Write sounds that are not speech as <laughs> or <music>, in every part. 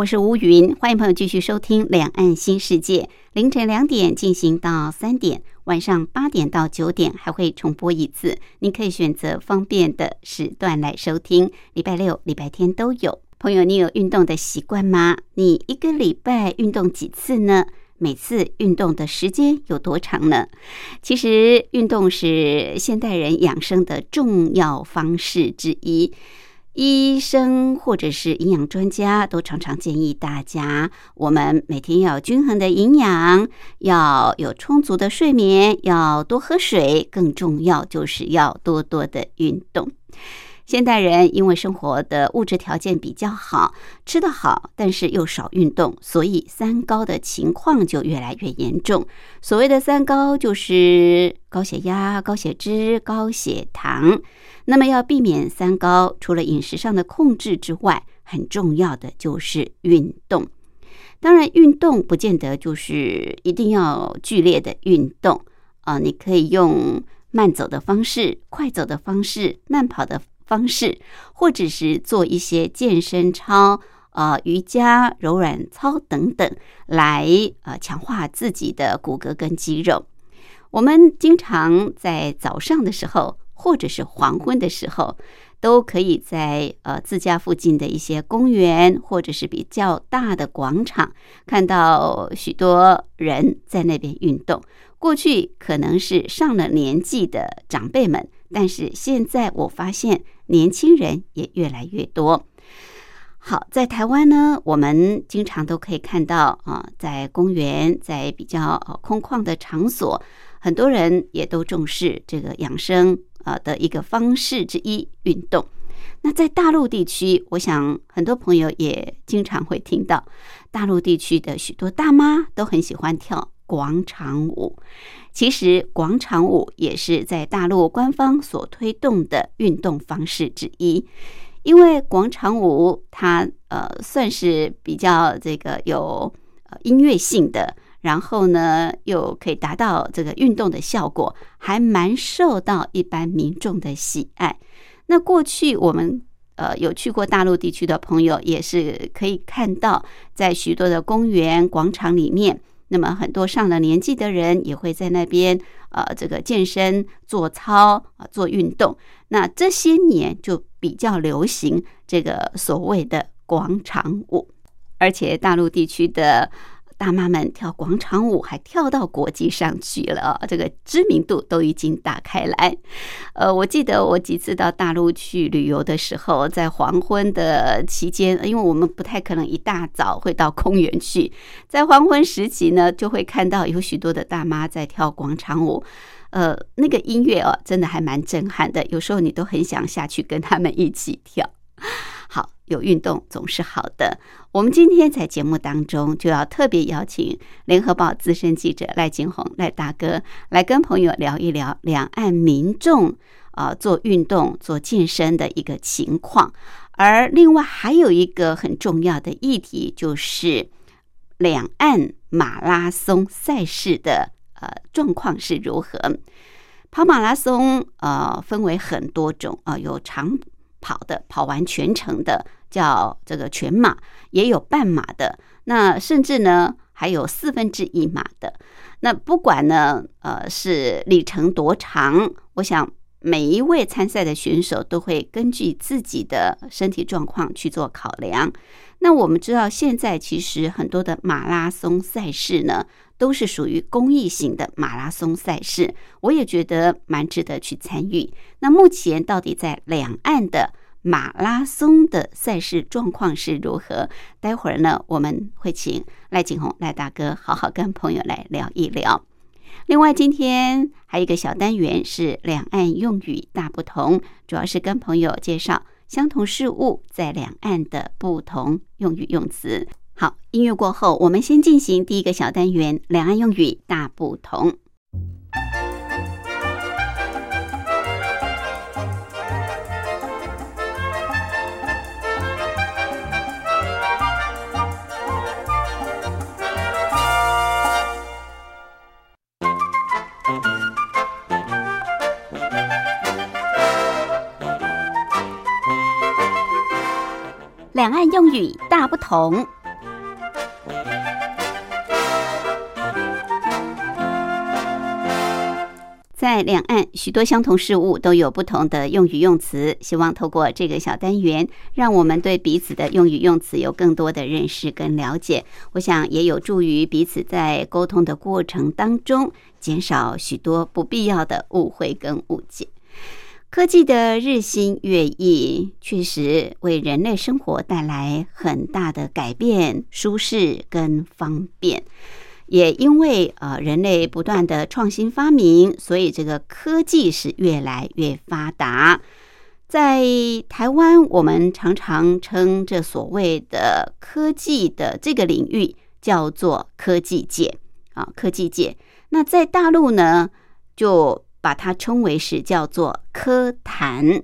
我是吴云，欢迎朋友继续收听《两岸新世界》。凌晨两点进行到三点，晚上八点到九点还会重播一次，您可以选择方便的时段来收听。礼拜六、礼拜天都有。朋友，你有运动的习惯吗？你一个礼拜运动几次呢？每次运动的时间有多长呢？其实，运动是现代人养生的重要方式之一。医生或者是营养专家都常常建议大家，我们每天要均衡的营养，要有充足的睡眠，要多喝水，更重要就是要多多的运动。现代人因为生活的物质条件比较好，吃得好，但是又少运动，所以三高的情况就越来越严重。所谓的三高，就是高血压、高血脂、高血糖。那么要避免三高，除了饮食上的控制之外，很重要的就是运动。当然，运动不见得就是一定要剧烈的运动啊，你可以用慢走的方式、快走的方式、慢跑的方式，或者是做一些健身操、啊瑜伽、柔软操等等，来呃强化自己的骨骼跟肌肉。我们经常在早上的时候。或者是黄昏的时候，都可以在呃自家附近的一些公园，或者是比较大的广场，看到许多人在那边运动。过去可能是上了年纪的长辈们，但是现在我发现年轻人也越来越多。好，在台湾呢，我们经常都可以看到啊，在公园，在比较空旷的场所，很多人也都重视这个养生。啊的一个方式之一，运动。那在大陆地区，我想很多朋友也经常会听到，大陆地区的许多大妈都很喜欢跳广场舞。其实，广场舞也是在大陆官方所推动的运动方式之一，因为广场舞它呃算是比较这个有呃音乐性的。然后呢，又可以达到这个运动的效果，还蛮受到一般民众的喜爱。那过去我们呃有去过大陆地区的朋友，也是可以看到，在许多的公园广场里面，那么很多上了年纪的人也会在那边呃这个健身、做操啊、做运动。那这些年就比较流行这个所谓的广场舞，而且大陆地区的。大妈们跳广场舞，还跳到国际上去了，这个知名度都已经打开来。呃，我记得我几次到大陆去旅游的时候，在黄昏的期间，因为我们不太可能一大早会到公园去，在黄昏时期呢，就会看到有许多的大妈在跳广场舞。呃，那个音乐哦，真的还蛮震撼的，有时候你都很想下去跟他们一起跳。好，有运动总是好的。我们今天在节目当中就要特别邀请联合报资深记者赖金红赖大哥来跟朋友聊一聊两岸民众啊做运动、做健身的一个情况。而另外还有一个很重要的议题，就是两岸马拉松赛事的呃状况是如何。跑马拉松呃分为很多种啊，有长。跑的跑完全程的叫这个全马，也有半马的，那甚至呢还有四分之一马的。那不管呢，呃，是里程多长，我想每一位参赛的选手都会根据自己的身体状况去做考量。那我们知道，现在其实很多的马拉松赛事呢。都是属于公益型的马拉松赛事，我也觉得蛮值得去参与。那目前到底在两岸的马拉松的赛事状况是如何？待会儿呢，我们会请赖景宏赖大哥好好跟朋友来聊一聊。另外，今天还有一个小单元是两岸用语大不同，主要是跟朋友介绍相同事物在两岸的不同用语用词。好，音乐过后，我们先进行第一个小单元：两岸用语大不同。两岸用语大不同。在两岸，许多相同事物都有不同的用语用词。希望透过这个小单元，让我们对彼此的用语用词有更多的认识跟了解。我想也有助于彼此在沟通的过程当中，减少许多不必要的误会跟误解。科技的日新月异，确实为人类生活带来很大的改变、舒适跟方便。也因为呃人类不断的创新发明，所以这个科技是越来越发达。在台湾，我们常常称这所谓的科技的这个领域叫做科技界啊，科技界。那在大陆呢，就把它称为是叫做科坛，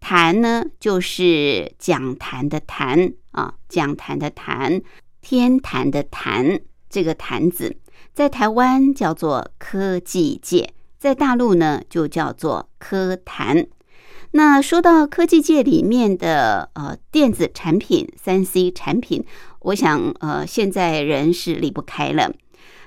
坛呢就是讲坛的坛啊，讲坛的坛，天坛的坛，这个坛子在台湾叫做科技界，在大陆呢就叫做科坛。那说到科技界里面的呃电子产品、三 C 产品，我想呃现在人是离不开了。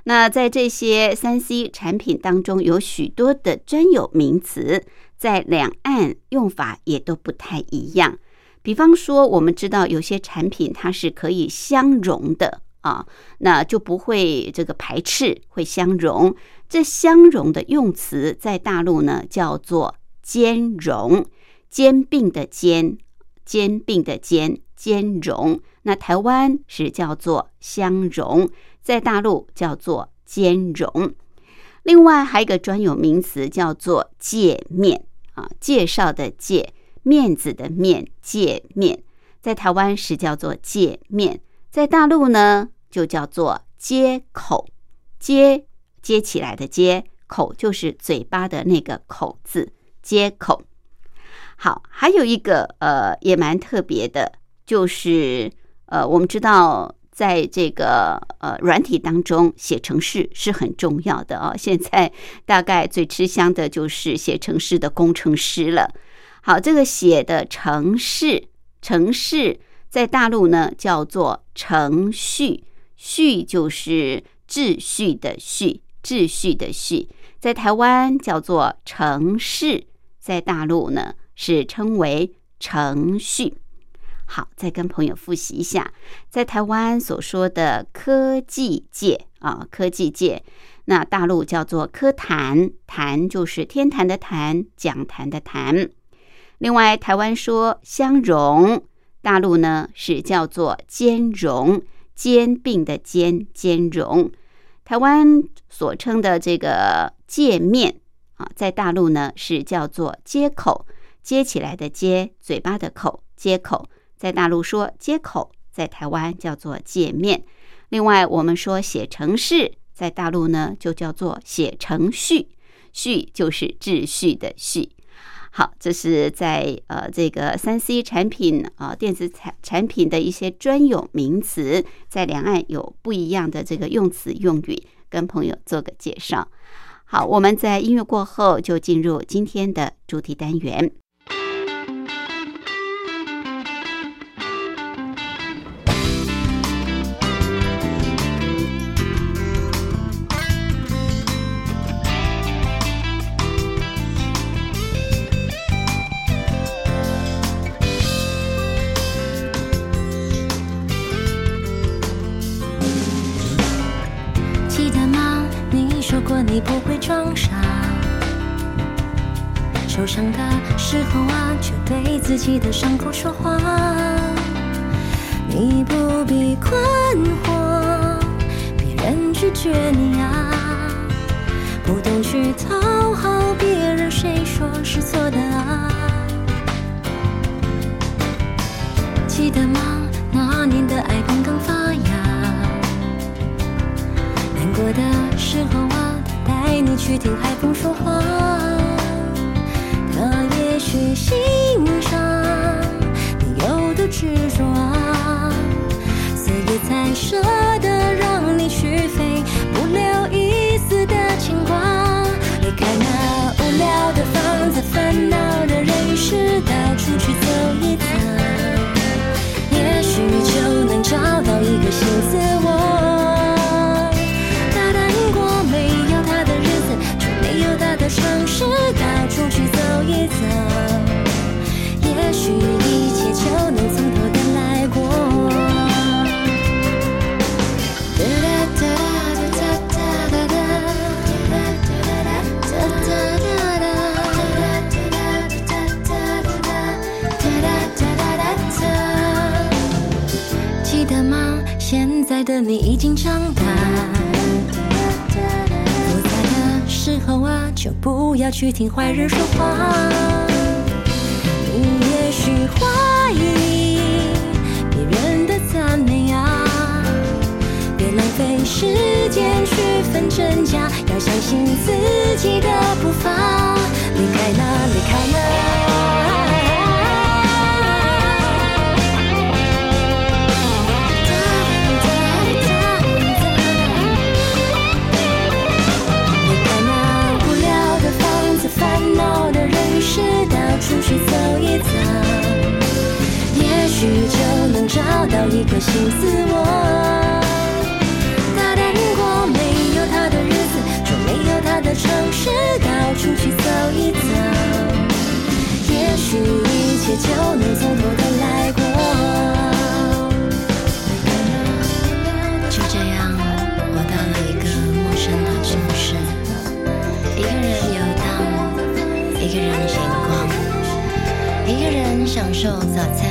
那在这些三 C 产品当中，有许多的专有名词，在两岸用法也都不太一样。比方说，我们知道有些产品它是可以相容的啊，那就不会这个排斥，会相容。这相容的用词在大陆呢叫做兼容，兼并的兼，兼并的兼，兼容。那台湾是叫做相容。在大陆叫做兼容，另外还有一个专有名词叫做界面啊，介绍的介，面子的面，界面，在台湾是叫做界面，在大陆呢就叫做接口，接接起来的接口就是嘴巴的那个口字，接口。好，还有一个呃也蛮特别的，就是呃我们知道。在这个呃软体当中写程式是很重要的啊！现在大概最吃香的就是写程式的工程师了。好，这个写的程式，程式在大陆呢叫做程序，序就是秩序的序，秩序的序，在台湾叫做程式，在大陆呢是称为程序。好，再跟朋友复习一下，在台湾所说的科技界啊，科技界，那大陆叫做科坛，坛就是天坛的坛，讲坛的坛。另外，台湾说相融，大陆呢是叫做兼容，兼并的兼，兼容。台湾所称的这个界面啊，在大陆呢是叫做接口，接起来的接，嘴巴的口，接口。在大陆说接口，在台湾叫做界面。另外，我们说写程式，在大陆呢就叫做写程序，序就是秩序的序。好，这是在呃这个三 C 产品啊电子产产品的一些专有名词，在两岸有不一样的这个用词用语，跟朋友做个介绍。好，我们在音乐过后就进入今天的主题单元。傻，受伤的时候啊，就对自己的伤口说话。你不必困惑，别人拒绝你啊，不懂去讨好别人，谁说是错的啊？记得吗？那年的爱刚刚发芽，难过的时候，你去听海风说话。他也许欣赏你有多执着，所以才舍得让你去飞，不留一丝的牵挂。离开那无聊的房子，烦恼的人世，到处去走一趟。也许就能找到一个新自我。城市，到处去走一走。也许一切就能从头再来过。记得吗？现在的你已经长大。的时候啊，就不要去听坏人说话。你也许怀疑别人的赞美啊，别浪费时间去分真假，要相信自己的步伐。一个新自我。大胆过没有他的日子，就没有他的城市，到处去走一遭，也许一切就能从头的来过。就这样，我到了一个陌生的城市，一个人游荡，一个人闲逛，一个人享受早餐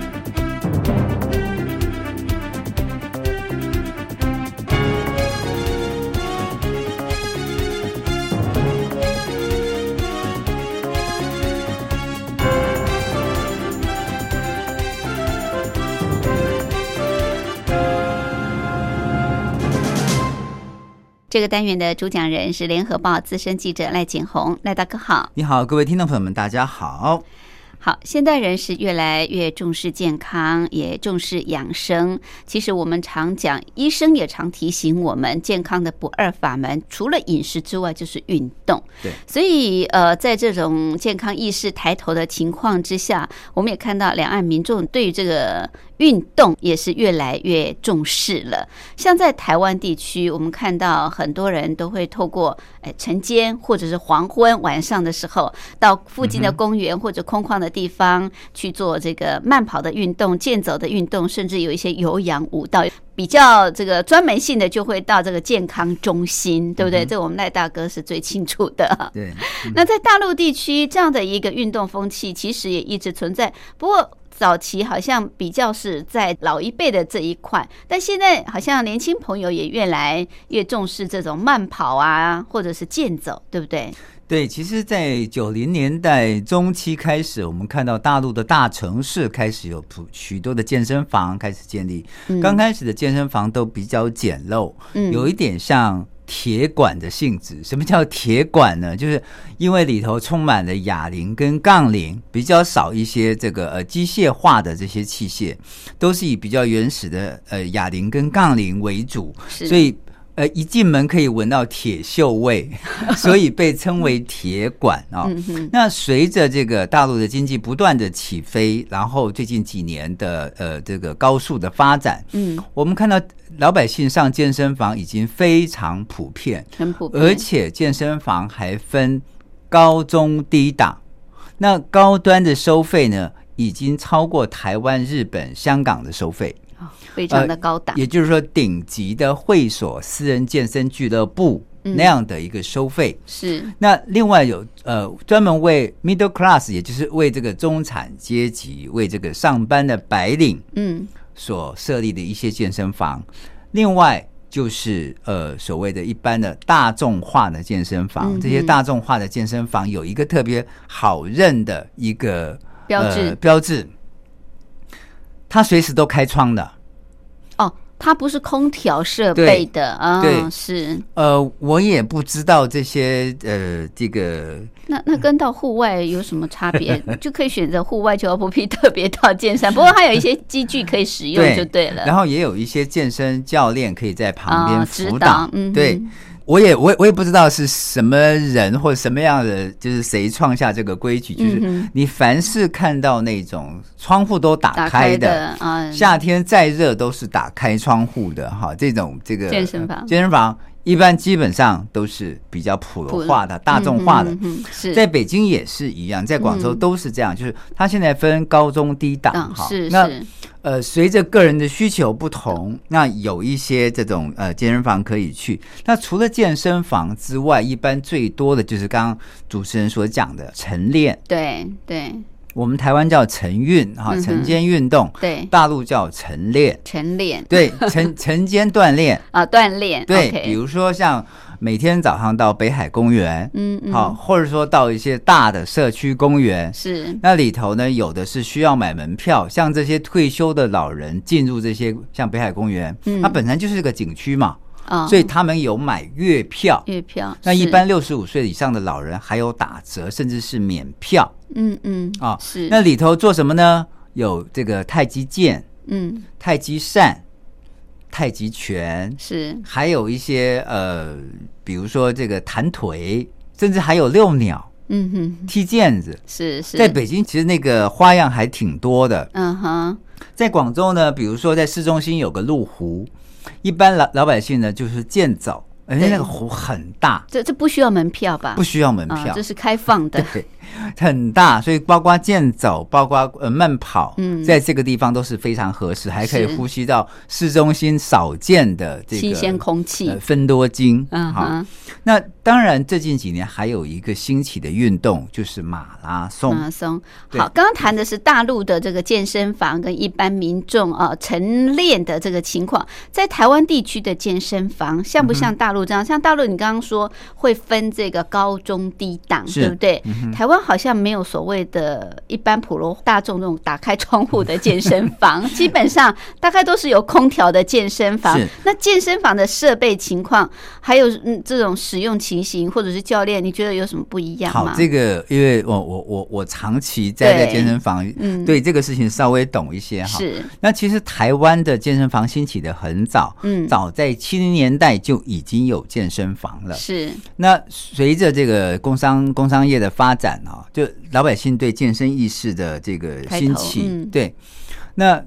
这个单元的主讲人是联合报资深记者赖景红，赖大哥好。你好，各位听众朋友们，大家好。好，现代人是越来越重视健康，也重视养生。其实我们常讲，医生也常提醒我们，健康的不二法门，除了饮食之外，就是运动。对，所以呃，在这种健康意识抬头的情况之下，我们也看到两岸民众对于这个运动也是越来越重视了。像在台湾地区，我们看到很多人都会透过哎晨间或者是黄昏晚上的时候，到附近的公园或者空旷的地方去做这个慢跑的运动、健走的运动，甚至有一些有氧舞蹈。比较这个专门性的，就会到这个健康中心，对不对？这我们赖大哥是最清楚的。对，那在大陆地区，这样的一个运动风气，其实也一直存在。不过早期好像比较是在老一辈的这一块，但现在好像年轻朋友也越来越重视这种慢跑啊，或者是健走，对不对？对，其实，在九零年代中期开始，我们看到大陆的大城市开始有普许多的健身房开始建立。刚开始的健身房都比较简陋，嗯有一点像铁管的性质。什么叫铁管呢？<laughs> 就是因为里头充满了哑铃跟杠铃，比较少一些这个呃机械化的这些器械，都是以比较原始的呃哑铃跟杠铃为主，所以。呃，一进门可以闻到铁锈味，<laughs> 所以被称为铁管啊、那随着这个大陆的经济不断的起飞，然后最近几年的呃这个高速的发展，嗯，我们看到老百姓上健身房已经非常普遍，很普遍，而且健身房还分高中低档。那高端的收费呢，已经超过台湾、日本、香港的收费。哦非常的高档，也就是说，顶级的会所、私人健身俱乐部嗯那样的一个收费。是那另外有呃专门为 middle class，也就是为这个中产阶级、为这个上班的白领嗯所设立的一些健身房。另外就是呃所谓的一般的大众化的健身房，嗯这些大众化的健身房有一个特别好认的一个标志。呃标志，它随时都开窗的。哦，它不是空调设备的啊，对。是。呃，我也不知道这些呃，这个那那跟到户外有什么差别？<laughs> 就可以选择户外，就不必特别到健身。<laughs> 不过它有一些机具可以使用就对了。然后也有一些健身教练可以在旁啊边辅导。嗯对，我也我我也不知道是什么人或者什么样的，就是谁创下这个规矩，就是你凡是看到那种窗户都打打开的夏天再热都是打开窗户的哈，这种这个健身房健身房一般基本上都是比较普罗化的、大众化的。在北京也是一样，在广州嗯都是这样，就是它现在分高中低档嗯哈。那呃，随着个人的需求不同，那有一些这种呃健身房可以去。那除了健身房之外，一般最多的就是刚刚主持人所讲的晨练，对对我们台湾叫晨运哈，晨间运动，对，大陆叫晨练。晨练。对，晨 <laughs> 晨间锻炼，啊锻炼对比如说像每天早上到北海公园，嗯嗯。好，或者说到一些大的社区公园，是。那里头呢，有的是需要买门票，像这些退休的老人进入这些像北海公园，嗯。它本身就是个景区嘛，啊，所以他们有买月票。月票那一般六十五岁以上的老人还有打折，甚至是免票嗯嗯啊。是那里头做什么呢？有这个太极剑、嗯太极扇、太极拳，是还有一些呃，比如说这个弹腿，甚至还有遛鸟、嗯哼踢毽子。是是在北京，其实那个花样还挺多的。嗯哼在广州呢，比如说在市中心有个麓湖，一般老老百姓呢就是健走，而且那个湖很大，这这不需要门票吧？不需要门票啊这，是开放的。对，<laughs> 很大，所以包括健走，包括呃慢跑，嗯在这个地方都是非常合适，还可以呼吸到市中心少见的这个新鲜空气呃，芬多精。好嗯好，那当然，最近几年还有一个兴起的运动就是马拉松。马拉松。好，刚刚谈的是大陆的这个健身房跟一般民众啊晨练的这个情况，在台湾地区的健身房像不嗯像大陆这样？像大陆你刚刚说会分这个高中低档，对不对？台湾好像没有所谓的一般普罗大众那种打开窗户的健身房，<laughs> 基本上大概都是有空调的健身房。那健身房的设备情况，还有嗯这种使用情形或者是教练，你觉得有什么不一样吗？好，这个因为我我我我长期在在健身房，嗯对这个事情稍微懂一些哈。是那其实台湾的健身房兴起的很早，嗯早在七零年代就已经有健身房了。是那随着这个工商工商业的发展啊，就老百姓对健身意识的这个兴起，嗯。对，那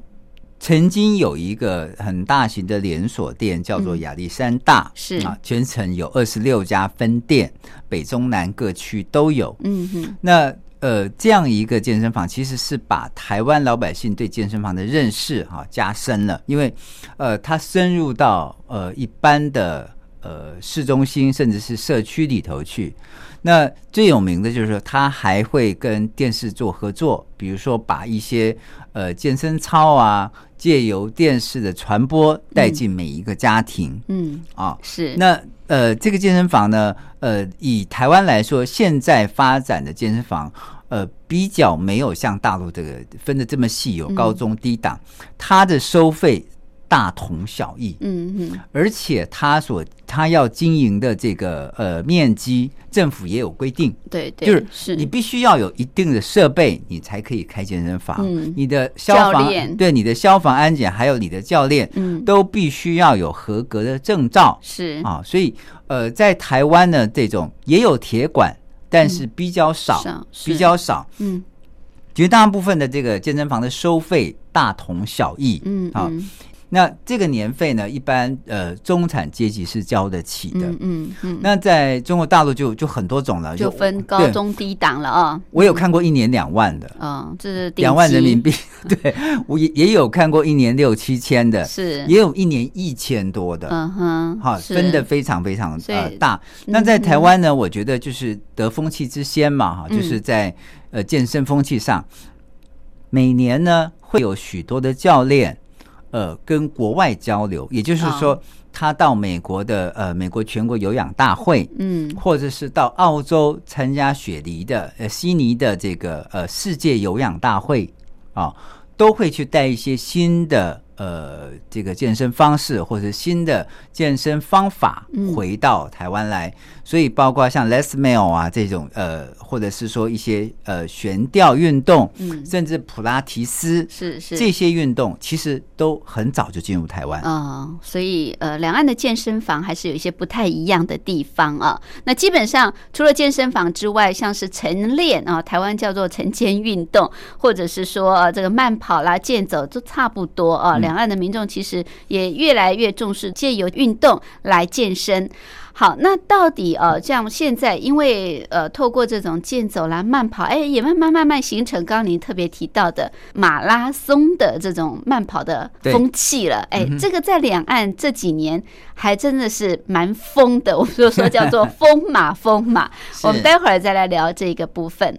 曾经有一个很大型的连锁店叫做亚历山大，是。啊，全城有二十六家分店，北中南各区都有。嗯哼，那呃，这样一个健身房其实是把台湾老百姓对健身房的认识哈、加深了，因为呃，它深入到呃一般的呃市中心甚至是社区里头去。那最有名的就是说，他还会跟电视做合作，比如说把一些呃健身操啊，借由电视的传播带进每一个家庭。嗯，啊，是，那呃，这个健身房呢，呃，以台湾来说，现在发展的健身房，呃，比较没有像大陆这个分的这么细，有高中低档，它的收费大同小异，嗯嗯，而且他所他要经营的这个呃面积，政府也有规定。对对，就是是。你必须要有一定的设备，你才可以开健身房。嗯。你的消防对你的消防安检，还有你的教练，嗯。都必须要有合格的证照。是。啊，所以呃，在台湾呢，这种也有铁管，但是比较少，比较少。嗯。绝大部分的这个健身房的收费大同小异。嗯啊，嗯那这个年费呢，一般呃中产阶级是交得起的。嗯嗯嗯，那在中国大陆就就很多种了，就分高中低档了啊。我有看过一年两万的，嗯，这是顶两万人民币。<laughs> 对我也也有看过一年六七千的，是，也有一年一千多的。嗯哼，哈，分的非常非常呃大。那在台湾呢，我觉得就是得风气之先嘛，哈，嗯就是在呃健身风气上，每年呢会有许多的教练呃跟国外交流，也就是说哦，他到美国的呃美国全国有氧大会，嗯。或者是到澳洲参加雪梨的呃悉尼的这个呃世界有氧大会啊、都会去带一些新的呃这个健身方式或者新的健身方法嗯。回到台湾来，所以包括像 Les Mill 啊这种呃，或者是说一些呃悬吊运动，嗯，甚至普拉提斯是是这些运动，其实都很早就进入台湾。哦，所以呃，两岸的健身房还是有一些不太一样的地方啊。那基本上除了健身房之外，像是晨练啊，台湾叫做晨间运动，或者是说、呃这个慢跑啦、健走，都差不多啊。两岸的民众其实也越来越重视借由运动来健身。好，那到底呃，这样现在因为呃，透过这种健走啦、慢跑，哎，也慢慢慢慢形成刚刚您特别提到的马拉松的这种慢跑的风气了。哎，这个在两岸这几年还真的是蛮疯的，我们就说叫做疯马疯马。<laughs> 我们待会儿再来聊这个部分。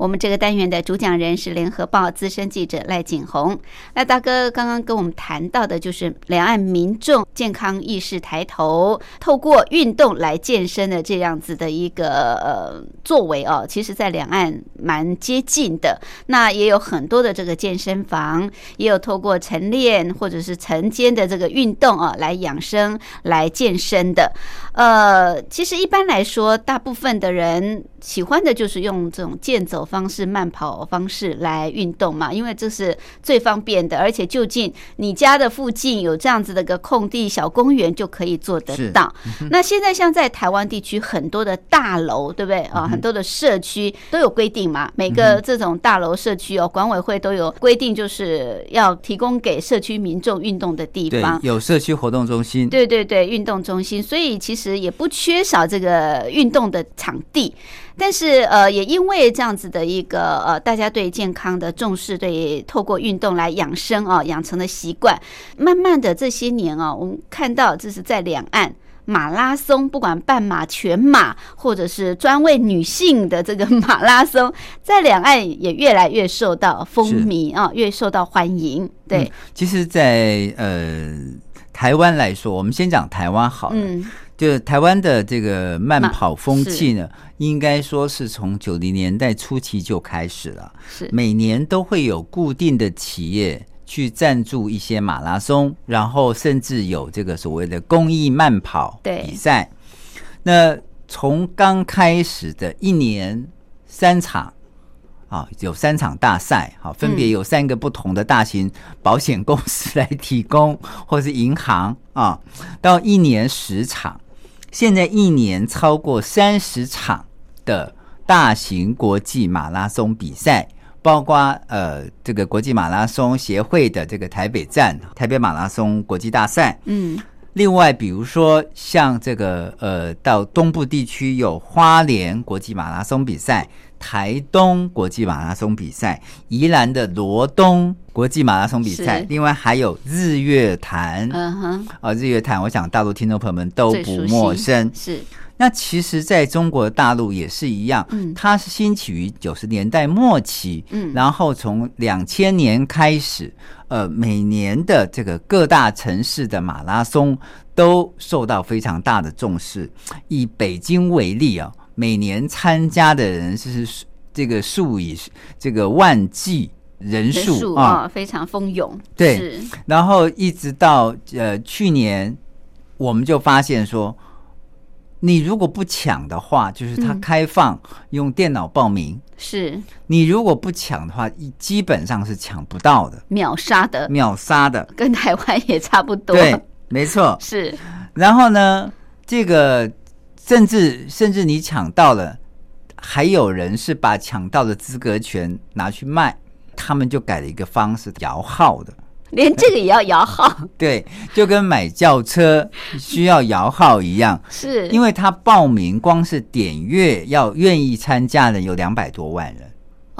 我们这个单元的主讲人是联合报资深记者赖景红。赖大哥刚刚跟我们谈到的，就是两岸民众健康意识抬头，透过运动来健身的这样子的一个呃作为哦，其实在两岸蛮接近的。那也有很多的这个健身房，也有透过晨练或者是晨间的这个运动啊，来养生、来健身的。呃，其实一般来说，大部分的人喜欢的就是用这种健走方式、慢跑方式来运动嘛，因为这是最方便的，而且就近你家的附近有这样子的一个空地、小公园就可以做得到。那现在像在台湾地区很多的大楼，对不对啊？很多的社区都有规定嘛，每个这种大楼社区哦，管委会都有规定，就是要提供给社区民众运动的地方，。有社区活动中心，对对对，运动中心，所以其实也不缺少这个运动的场地。但是呃，也因为这样子的一个呃，大家对健康的重视，对透过运动来养生啊、养成的习惯，慢慢的这些年啊，我们看到这是在两岸。马拉松，不管半马、全马，或者是专为女性的这个马拉松，在两岸也越来越受到风靡啊，越受到欢迎。对，嗯其实在，呃台湾来说，我们先讲台湾好了。嗯，就台湾的这个慢慢跑风气呢，应该说是从九零年代初期就开始了。是每年都会有固定的企业去赞助一些马拉松，然后甚至有这个所谓的公益慢跑比赛。那从刚开始的一年三场。啊，有三场大赛，好，分别有三个不同的大型保险公司来提供，或是银行啊，到一年十场，现在一年超过三十场的大型国际马拉松比赛，包括呃这个国际马拉松协会的这个台北站台北马拉松国际大赛，嗯，另外比如说像这个呃到东部地区有花莲国际马拉松比赛。台东国际马拉松比赛，宜兰的罗东国际马拉松比赛，另外还有日月潭，嗯哼，啊，日月潭，我想大陆听众朋友们都不陌生。是。那其实，在中国大陆也是一样，嗯。它是兴起于九十年代末期，嗯。然后从两千年开始，呃，每年的这个各大城市的马拉松都受到非常大的重视。以北京为例啊，每年参加的人是这个数以这个万计人人数数啊，啊，非常蜂拥，对然后一直到呃去年，我们就发现说，你如果不抢的话，就是它嗯开放用电脑报名。是你如果不抢的话，一基本上是抢不到的，秒杀的，秒杀的。跟台湾也差不多，对，没错。是然后呢，这个甚至甚至你抢到了，还有人是把抢到的资格权拿去卖，他们就改了一个方式，摇号的。连这个也要摇号，<laughs> 对，就跟买轿车需要摇号一样，是。因为他报名光是点阅要愿意参加的有两百多万人，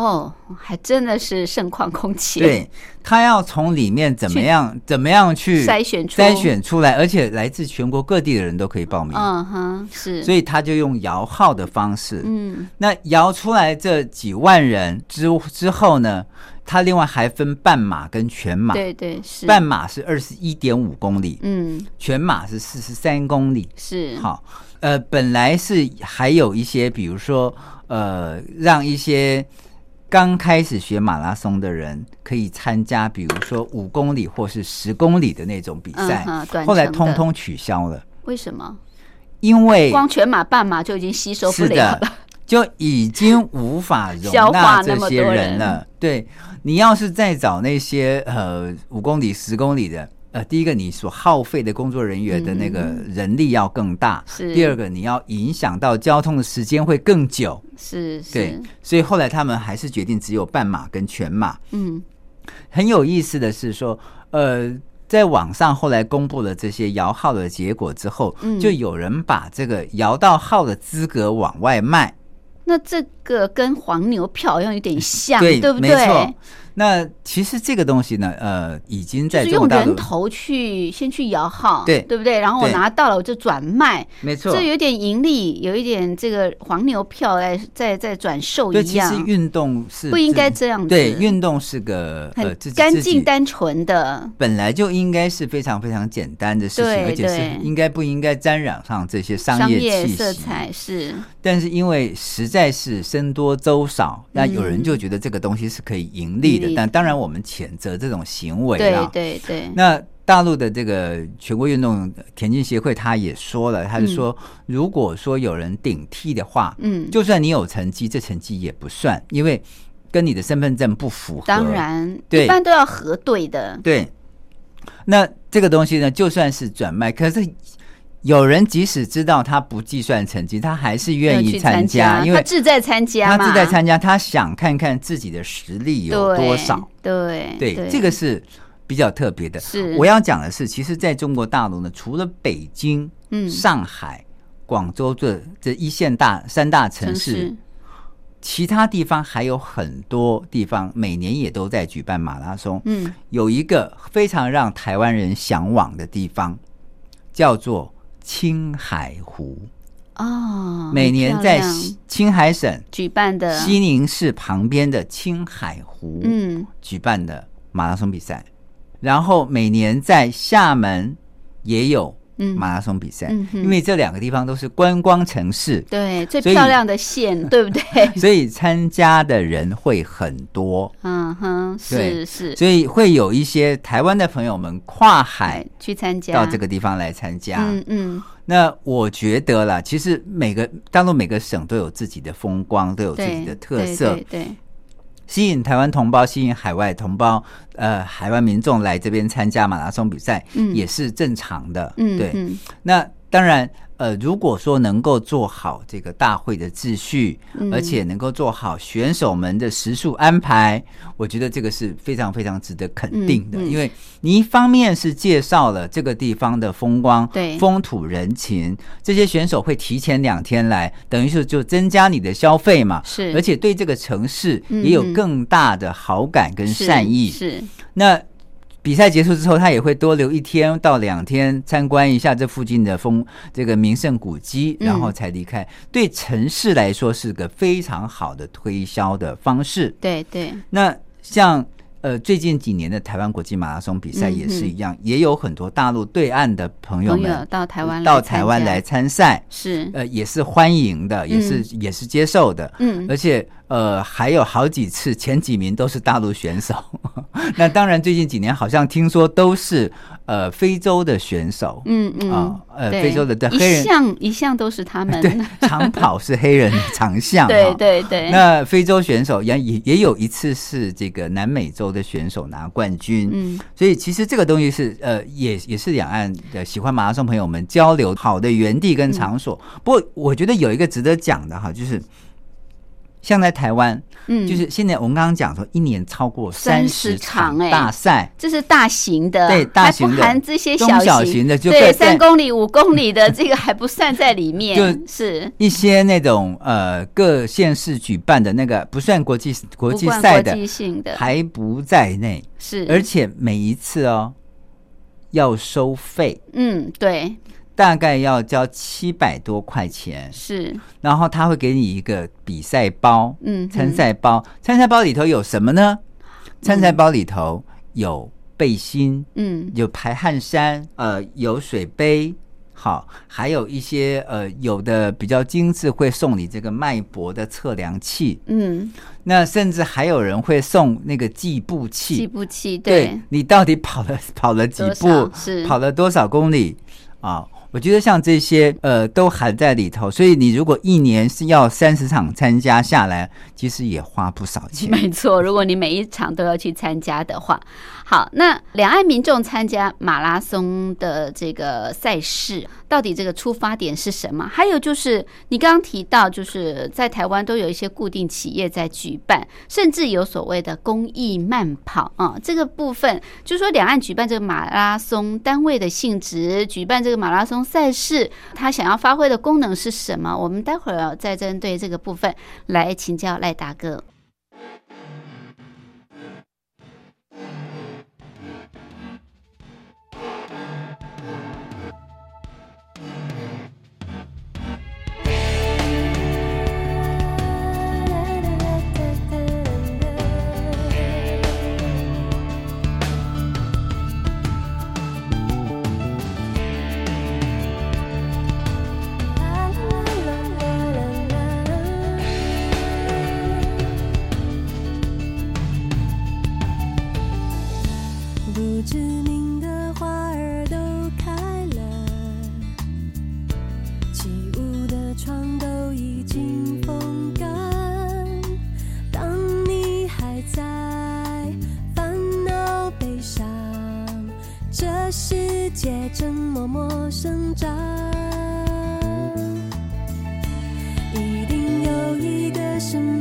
哦，还真的是盛况空前，，对他要从里面怎么样怎么样去筛选出。筛选出来，而且来自全国各地的人都可以报名，嗯哼，是，所以他就用摇号的方式，嗯，那摇出来这几万人之之后呢，他另外还分半马跟全马，对对是，半马是二十一点五公里，嗯。全马是四十三公里。是，好，呃，本来是还有一些，比如说，呃，让一些刚开始学马拉松的人可以参加，比如说五公里或是十公里的那种比赛，后来通通取消了，为什么？因为光全马半马就已经吸收不是了了的，，就已经无法容纳 <laughs> 这些人了。对你要是再找那些呃五公里、十公里的，呃，第一个你所耗费的工作人员的那个人力要更大，嗯是第二个你要影响到交通的时间会更久，是对是，，所以后来他们还是决定只有半马跟全马。嗯很有意思的是说，呃，在网上后来公布了这些摇号的结果之后，嗯就有人把这个摇到号的资格往外卖，那这个跟黄牛票好像有点像，对，不对？没错。那其实这个东西呢，呃，已经在就是用人，头去先去摇号，对对不对？然后我拿到了我就转卖，没错这。有点盈利，有一点这个黄牛票来在在转售对，一样其实，运动是不应该这样子。对，运动是个呃很干净单纯的，本来就应该是非常非常简单的事情，对而且是对应该不应该沾染上这些商商业业色气息。彩是但是因为实在是僧多粥少，那有人就觉得这个东西是可以盈利的。但当然，我们谴责这种行为对啦。对对，那大陆的这个全国运动田径协会他也说了，他就说，如果说有人顶替的话，嗯，就算你有成绩，这成绩也不算，因为跟你的身份证不符合。当然对。一般都要核对的，对，那这个东西呢，就算是转卖，可是有人即使知道他不计算成绩，他还是愿意参加，因为他志在参加嘛，他志在参加，他想看看自己的实力有多少。对对，这个是比较特别的。是我要讲的是，其实在中国大陆呢，除了北京、嗯上海、广州这这一线大三大城市，其他地方还有很多地方每年也都在举办马拉松。嗯，有一个非常让台湾人向往的地方，叫做青海湖。哦，每年在西青海省举办的，西宁市旁边的青海湖，嗯。举办的马拉松比赛，然后每年在厦门也有嗯马拉松比赛，因为这两个地方都是观光城市，对最漂亮的县，<laughs> 对不对？<laughs> 所以参加的人会很多，嗯哼，对是。是，所以会有一些台湾的朋友们跨海去参加。到这个地方来参加。嗯嗯，那我觉得啦，其实每个大陆每个省都有自己的风光，都有自己的特色，对对对吸引台湾同胞、吸引海外同胞，呃，海外民众来这边参加马拉松比赛，嗯也是正常的。对，嗯对那当然，呃，如果说能够做好这个大会的秩序，嗯。而且能够做好选手们的时数安排，我觉得这个是非常非常值得肯定的。嗯嗯。因为你一方面是介绍了这个地方的风光、对。风土人情，这些选手会提前两天来，等于是就增加你的消费嘛，是。而且对这个城市嗯也有嗯。更大的好感跟善意。是。那比赛结束之后，他也会多留一天到两天参观一下这附近的风这个名胜古迹，嗯然后才离开。对城市来说是个非常好的推销的方式。对对那像呃最近几年的台湾国际马拉松比赛嗯也是一样，也有很多大陆对岸的朋友们到台湾来到台湾来参赛。是。呃，也是欢迎的，也是、也是接受的，嗯。而且呃还有好几次前几名都是大陆选手，<laughs> 那当然最近几年好像听说都是呃非洲的选手，嗯嗯。啊呃非洲的对黑一人向一向都是他们，对长跑是黑人长项，<laughs> 对对对，那非洲选手也也也有一次是这个南美洲的选手拿冠军，嗯。所以其实这个东西是呃，也也是两岸的喜欢马拉松朋友们交流好的园地跟场所。嗯。不过我觉得有一个值得讲的哈，就是像在台湾，嗯，就是现在我们刚刚讲说，一年超过三十场哎。大赛。这是大型的，对大型的还不含这些中小小型的就对，在三公里、五公里的这个还不算在里面，就是。一些那种呃各县市举办的那个不算国际国际赛的，还不在内，是，而且每一次哦要收费，嗯，对，大概要交七百多块钱，是，然后他会给你一个比赛包，嗯参赛包，参赛包里头有什么呢？参赛包里头有背心，嗯。有排汗衫，呃，有水杯。好，还有一些呃，有的比较精致，会送你这个脉搏的测量器。嗯，那甚至还有人会送那个计步器，计步器，对。对，你到底跑了跑了几步，是。跑了多少公里？啊？我觉得像这些呃都含在里头，所以你如果一年是要三十场参加下来，其实也花不少钱。<laughs> 没错，如果你每一场都要去参加的话，好，那两岸民众参加马拉松的这个赛事，到底这个出发点是什么？还有就是你刚刚提到，就是在台湾都有一些固定企业在举办，甚至有所谓的公益慢跑啊、这个部分就是说两岸举办这个马拉松单位的性质，举办这个马拉松赛事，它想要发挥的功能是什么？我们待会儿要再针对这个部分来请教再打个。不知名的花儿都开了，起舞的窗都已经风干。当你还在烦恼悲伤，这世界正默默生长。一定有一个什么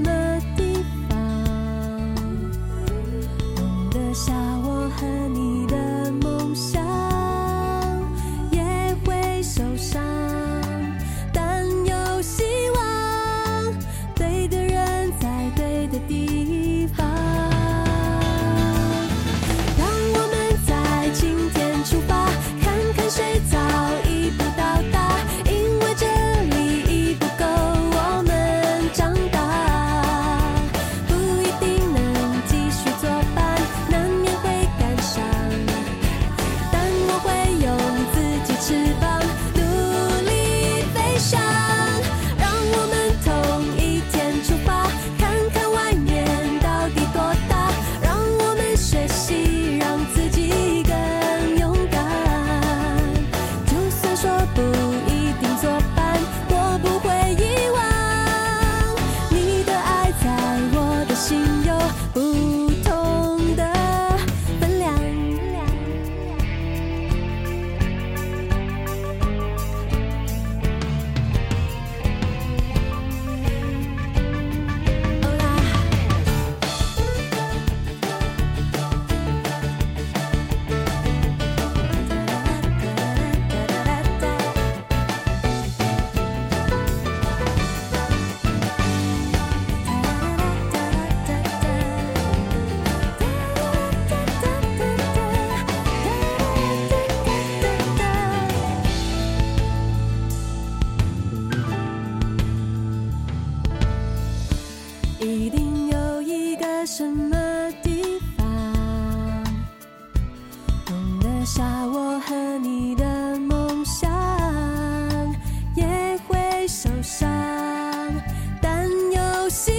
see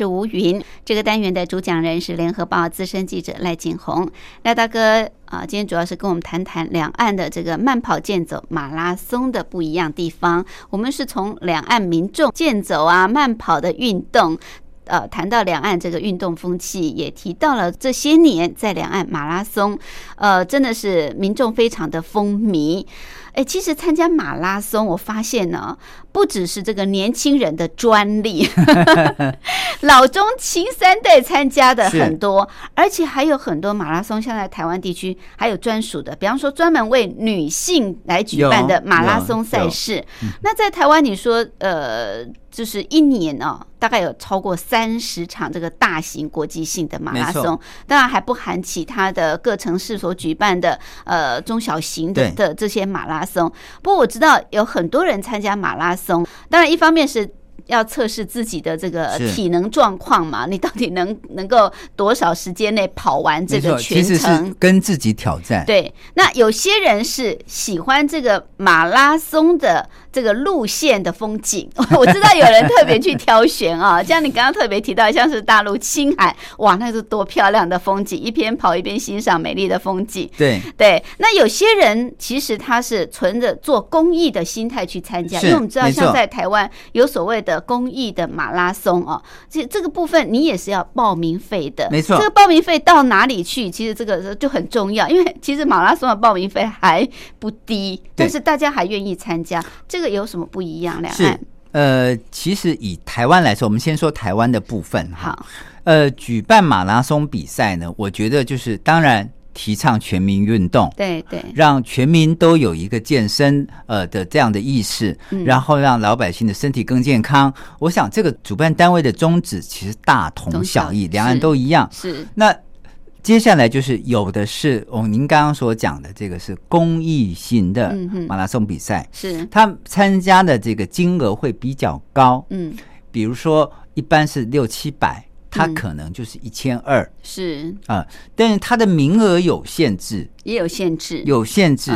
是吴云。这个单元的主讲人是联合报资深记者赖景红。赖大哥啊，今天主要是跟我们谈谈两岸的这个慢跑、健走、马拉松的不一样地方。我们是从两岸民众健走啊、慢跑的运动。呃，谈到两岸这个运动风气，也提到了这些年在两岸马拉松，呃，真的是民众非常的风靡。哎，其实参加马拉松，我发现呢，不只是这个年轻人的专利，<laughs> 老中青三代参加的很多，而且还有很多马拉松，像在台湾地区还有专属的，比方说专门为女性来举办的马拉松赛事。那在台湾，你说呃，就是一年哦，大概有超过三十场这个大型国际性的马拉松，当然还不含其他的各城市所举办的呃中小型的的这些马拉。马拉松，不过我知道有很多人参加马拉松，当然一方面是要测试自己的这个体能状况嘛，你到底能能够多少时间内跑完这个全程，跟自己挑战。对，那有些人是喜欢这个马拉松的。这个路线的风景，<laughs> 我知道有人特别去挑选啊，<laughs> 像你刚刚特别提到，像是大陆青海，哇，那是多漂亮的风景，一边跑一边欣赏美丽的风景。对对，那有些人其实他是存着做公益的心态去参加，因为我们知道，像在台湾有所谓的公益的马拉松哦，这这个部分你也是要报名费的，没错。这个报名费到哪里去？其实这个就很重要，因为其实马拉松的报名费还不低，但是大家还愿意参加这。这个有什么不一样？两岸呃，其实以台湾来说，我们先说台湾的部分哈。呃，举办马拉松比赛呢，我觉得就是当然提倡全民运动，对对，让全民都有一个健身呃的这样的意识，然后让老百姓的身体更健康。我想这个主办单位的宗旨其实大同小异，两岸都一样。是那。接下来就是有的是哦，您刚刚所讲的这个是公益型的马拉松比赛，是。他参加的这个金额会比较高，嗯，比如说一般是六七百。它可能就是一千二，是。啊，但是它的名额有限制，也有限制，有限制。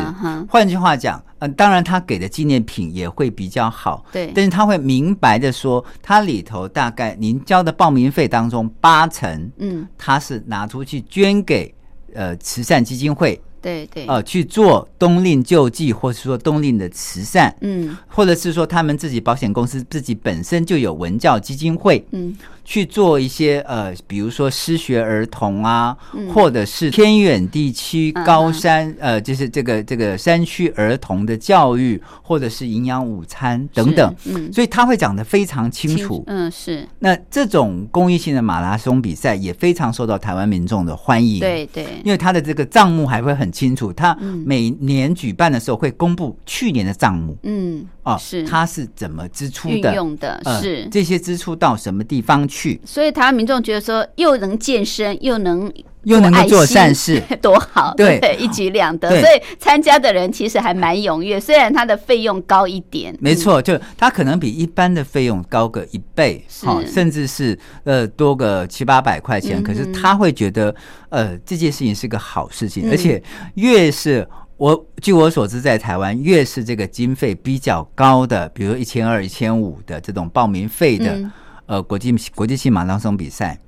换句话讲，呃，当然他给的纪念品也会比较好，对。但是他会明白的说，它里头大概您交的报名费当中八成，嗯，他是拿出去捐给呃慈善基金会。对对，呃，去做冬令救济，或是说冬令的慈善，嗯，或者是说他们自己保险公司自己本身就有文教基金会，嗯，去做一些呃，比如说失学儿童啊，或者是偏远地区高山呃，就是这个这个山区儿童的教育，或者是营养午餐等等，嗯，所以他会讲的非常清楚，嗯，是。那这种公益性的马拉松比赛也非常受到台湾民众的欢迎，对对，因为他的这个账目还会很。清楚，他每年举办的时候会公布去年的账目，嗯，哦，是。他是怎么支出的，用的是。这些支出到什么地方去？所以台湾民众觉得说，又能健身，又能。又能够做善事，多 <laughs> 好！对，一举两得。所以参加的人其实还蛮踊跃，虽然他的费用高一点。没错，就他可能比一般的费用高个一倍，好，甚至是呃多个七八百块钱。可是他会觉得，呃，这件事情是个好事情，而且越是我据我所知，在台湾越是这个经费比较高的，比如一千二、一千五的这种报名费的，呃，国际国际性马拉松比赛。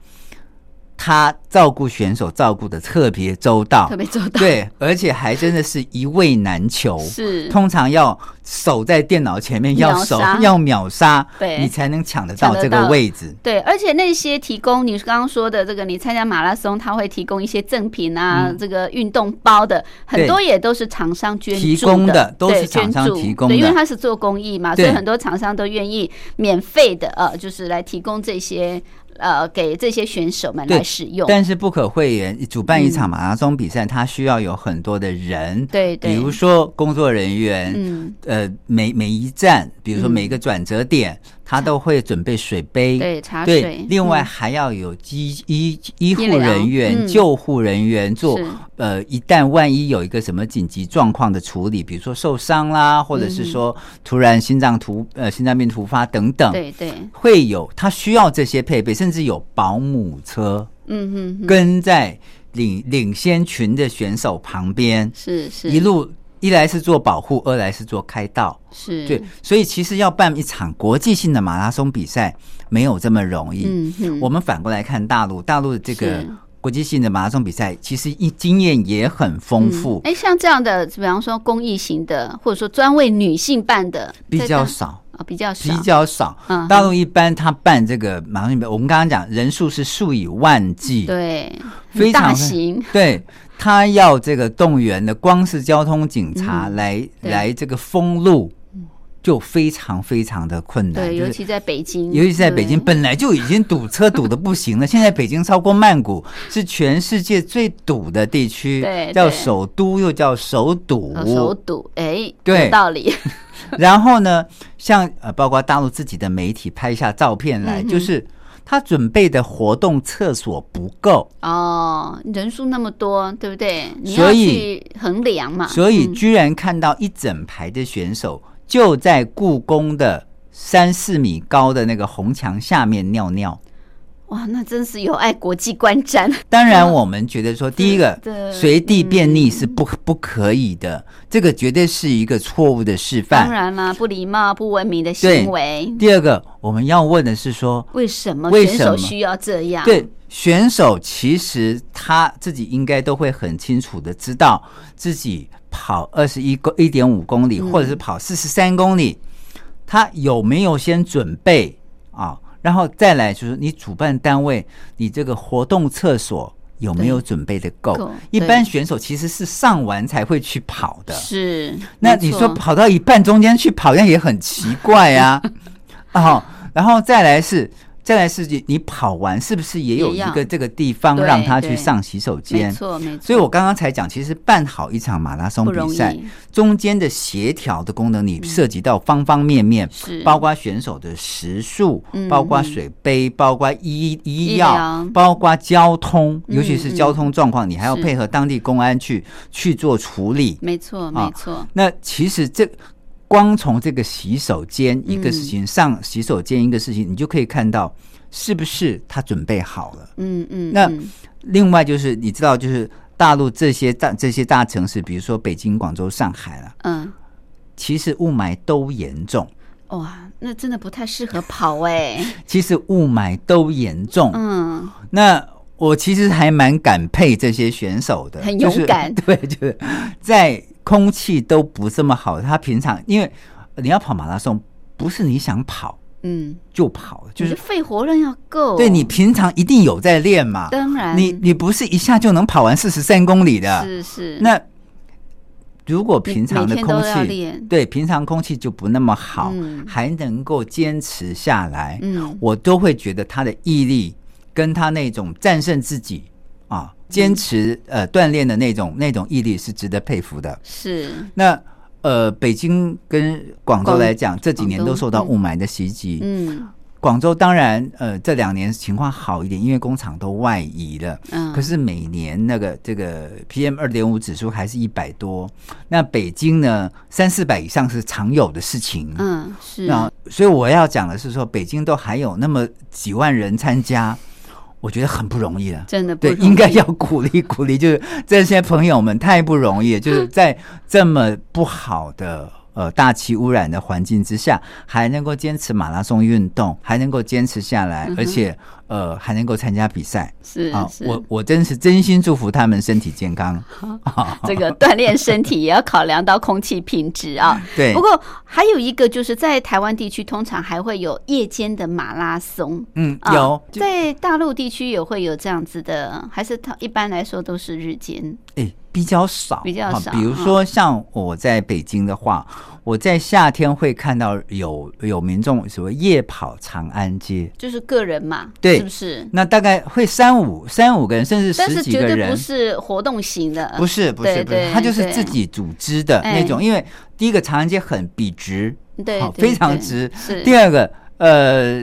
他照顾选手照顾的特别周到，特别周到，，对，而且还真的是一位难求。是。通常要守在电脑前面，要守要秒杀，对。你才能抢得到这个位置。对，而且那些提供你刚刚说的这个，你参加马拉松，他会提供一些赠品啊，这个运动包的，很多也都是厂商捐提供的都是厂商提供对，因为他是做公益嘛，所以很多厂商都愿意免费的呃，就是来提供这些呃给这些选手们来使用。但是不可讳言，主办一场马拉松比赛，它需要有很多的人，对对。比如说工作人员，嗯，呃，每每一站，比如说嗯。每一个转折点，他都会准备水杯，对茶对水，另外嗯还要有医医医护人员、嗯。救护人员做呃，一旦万一有一个什么紧急状况的处理，比如说受伤啦，或者是嗯说突然心脏突呃心脏病突发等等，对对，会有他需要这些配备，甚至有保姆车嗯哼哼，跟在领领先群的选手旁边，是是。一路一来是做保护，二来是做开道。是。对，所以其实要办一场国际性的马拉松比赛没有这么容易。嗯哼，我们反过来看大陆，大陆的这个是。国际性的马拉松比赛，其实一经验也很丰富，哎、像这样的，比方说公益型的，或者说专为女性办的，比较少。啊、比较少，比较少，嗯。大陆一般他办这个马拉松比赛，我们刚刚讲人数是数以万计，对，非常大型，对他要这个动员的，光是交通警察嗯来、对。来这个封路，就非常非常的困难。尤其在北京，尤其在北京，本来就已经堵车堵的不行了，<laughs> 现在北京超过曼谷，是全世界最堵的地区，对对叫首都又叫首堵。呃首堵，哎，对。有道理，<laughs> 然后呢，像呃，包括大陆自己的媒体拍下照片来，嗯就是他准备的活动厕所不够，哦，人数那么多，对不对？你要所以去衡量嘛，所以嗯居然看到一整排的选手就在故宫的三四米高的那个红墙下面尿尿。哇，那真是有爱国际观瞻，<laughs> 当然，我们觉得说，第一个对随地便溺是不不可以的，这个绝对是一个错误的示范当范。然啦，不礼貌、不文明的行为，第二个，我们要问的是说，为什么选手需要这样？对选手，其实他自己应该都会很清楚的知道自己跑二十一公一点五公里，嗯或者是跑四十三公里，他有没有先准备啊？然后再来就是你主办单位，你这个活动厕所有没有准备的够够？一般选手其实是上完才会去跑的。是。那你说跑到一半中间去跑，那也很奇怪啊。<laughs> 哦，然后再来是，再来是你你跑完是不是也有一个这个地方让他去上洗手间？没间？错，没错。所以我刚刚才讲，其实办好一场马拉松比赛，中间的协调的功能，你涉及到方方面面，是。包括选手的时速，嗯。包括水杯，包括医医医药，包括交通，嗯尤其是交通状况，你还要配合当地公安去去做处理。没错，啊没错，那其实这光从这个洗手间一个事嗯情、上洗手间一个事情，你就可以看到是不是他准备好了。嗯嗯。那嗯另外就是你知道，就是大陆这些大这些大城市，比如说北京、广州、上海了，嗯，其实雾霾都严重。哇，那真的不太适合跑哎。<laughs> 其实雾霾都严重。嗯，那我其实还蛮感佩这些选手的，很就是勇敢 <laughs> 对，就是在空气都不这么好，他平常因为你要跑马拉松，不是你想跑嗯，就跑，就就是是肺活量要够。对你平常一定有在练嘛。当然，你你不是一下就能跑完四十三公里的，是是。那如果平常的空气对平常空气就不那么好，嗯。还能够坚持下来，嗯。我都会觉得他的毅力跟他那种战胜自己啊，坚持呃锻炼的那种那种毅力是值得佩服的。是那呃，北京跟广州广来讲，这几年都受到嗯雾霾的袭击。嗯广州当然呃这两年情况好一点，因为工厂都外移了。嗯，可是每年那个这个 PM 二点五指数还是一百多，那北京呢三四百以上是常有的事情。嗯是那所以我要讲的是说，北京都还有那么几万人参加，我觉得很不容易了。真的不容易应该要鼓励鼓励，就是这些朋友们太不容易了，就是在这么不好的呃大气污染的环境之下，还能够坚持马拉松运动，还能够坚持下来，而且呃还能够参加比赛是啊！是我我真是真心祝福他们身体健康。<laughs> 这个锻炼身体也要考量到空气品质啊。<laughs> 对不，过还有一个就是在台湾地区，通常还会有夜间的马拉松。嗯，啊有就在大陆地区也会有这样子的，还是它一般来说都是日间？哎，比较少，比较少比如说像我在北京的话，我在夏天会看到有有民众所谓夜跑长安街，就是个人嘛，对是不是？那大概会三五三五个人，甚至十几个人是绝对不。是活动型的，不是不是不是，他就是自己组织的哎那种，因为第一个长安街很笔直，对对非常直。第二个，呃，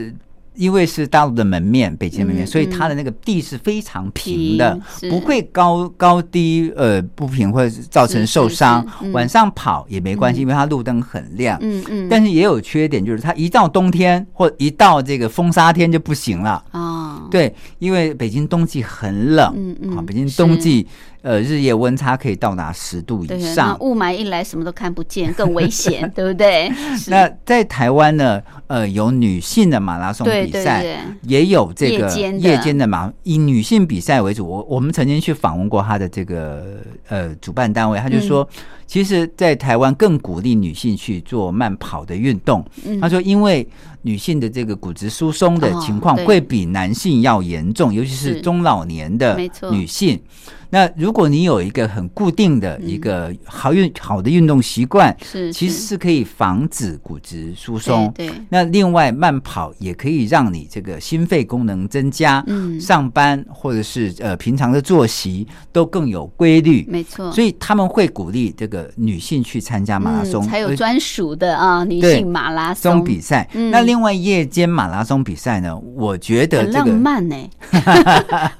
因为是大陆的门面，北京的门面，嗯所以它的那个地是非常平的，不会高高低呃不平，或者是造成受伤。晚上跑也没关系，因为它路灯很亮。嗯嗯，但是也有缺点，就是它一到冬天或一到这个风沙天就不行了。哦，对，因为北京冬季很冷，嗯嗯啊，北京冬季呃日夜温差可以到达十度以上。雾霾一来，什么都看不见，<laughs> 更危险，对不对？<laughs> 那在台湾呢，呃，有女性的马拉松比赛，对，也有这个夜间的马，以女性比赛为主。我我们曾经去访问过他的这个呃主办单位，他就说，嗯其实，在台湾更鼓励女性去做慢跑的运动。嗯他说，因为女性的这个骨质疏松的情况会比男性要严重，尤其是是中老年的没错女性。那如果你有一个很固定的一个好运好的运动习惯，是其实是可以防止骨质疏松。对对。那另外慢跑也可以让你这个心肺功能增加，嗯。上班或者是呃平常的作息都更有规律。没错，所以他们会鼓励这个女性去参加马拉松，嗯才有专属的啊女性马拉松。松比赛。嗯。那另外夜间马拉松比赛呢，我觉得很浪这个漫呢，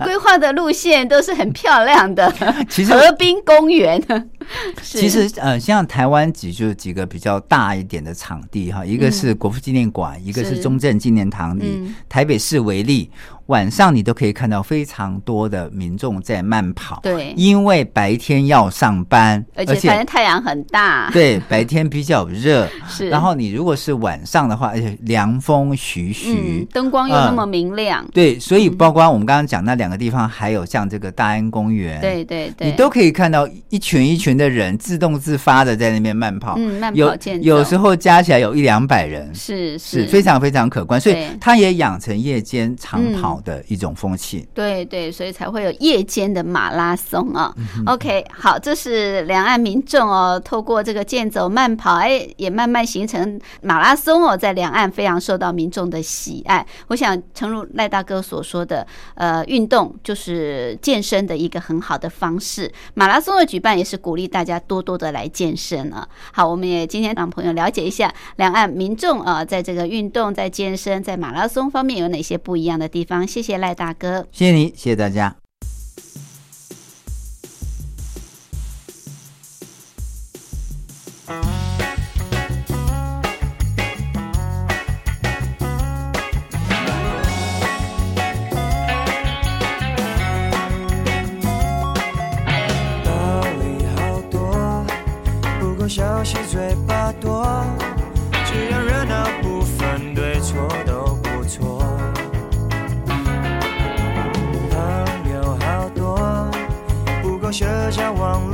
规划的路线都是很漂亮的，<laughs> 其实河滨公园。<laughs> 是。其实呃，像台湾几就几个比较大一点的场地哈，一个是国父纪念馆，一个是。是中正纪念堂。以嗯台北市为例，晚上你都可以看到非常多的民众在慢跑，对。因为白天要上班，而且反正太阳很大，对白天比较热，<laughs> 是。然后你如果是晚上的话，而且凉风徐嗯徐，，灯光又那么嗯明亮，对，所以包括我们刚刚讲那两个地方，还有像这个大安公园，对对对，你都可以看到一群一群的人自动自发的在那边慢跑，嗯慢跑有健走。有时候加起来有一两百人，是是。非常非常可观，所以对。它也养成夜间长跑的一种风气。对对，所以才会有夜间的马拉松啊。OK，好，这是两岸民众哦，透过这个健走慢跑，哎，也慢慢形成马拉松哦，在两岸非常受到民众的喜爱。我想，诚如赖大哥所说的，呃，运动就是健身的一个很很好的方式。马拉松的举办也是鼓励大家多多的来健身啊。好，我们也今天让朋友了解一下两岸民众啊，在这个运动、在健身、在马拉松方面有哪些不一样的地方。谢谢赖大哥。谢谢你，谢谢大家。不够消息嘴巴多，只要热闹不分对错都不错。朋友好多，不够社交网络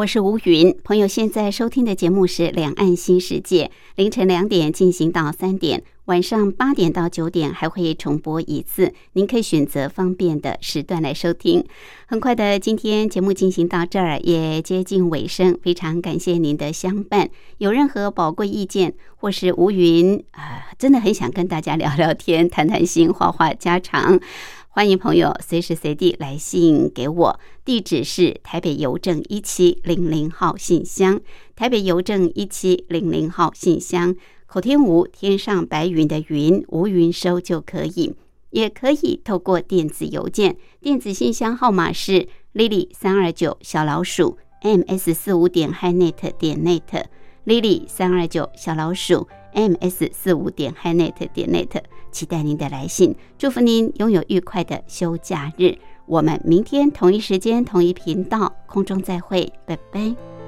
我是吴云，朋友现在收听的节目是《两岸新世界》，凌晨两点进行到三点，晚上八点到九点还会重播一次，您可以选择方便的时段来收听。很快的，今天节目进行到这儿也接近尾声，非常感谢您的相伴。有任何宝贵意见，或是吴云啊、真的很想跟大家聊聊天、谈谈心、话话家常。欢迎朋友随时随地来信给我，地址是台北邮政一七零零号信箱，台北邮政一七零零号信箱。口天吴天上白云的云，吴云收就可以，也可以透过电子邮件，电子信箱号码是 lily 三二九小老鼠 ms 四五点 hinet 点 net lily 三二九小老鼠 ms 四五点 hinet 点 net，期待您的来信，祝福您拥有愉快的休假日。我们明天同一时间同一频道空中再会，拜拜。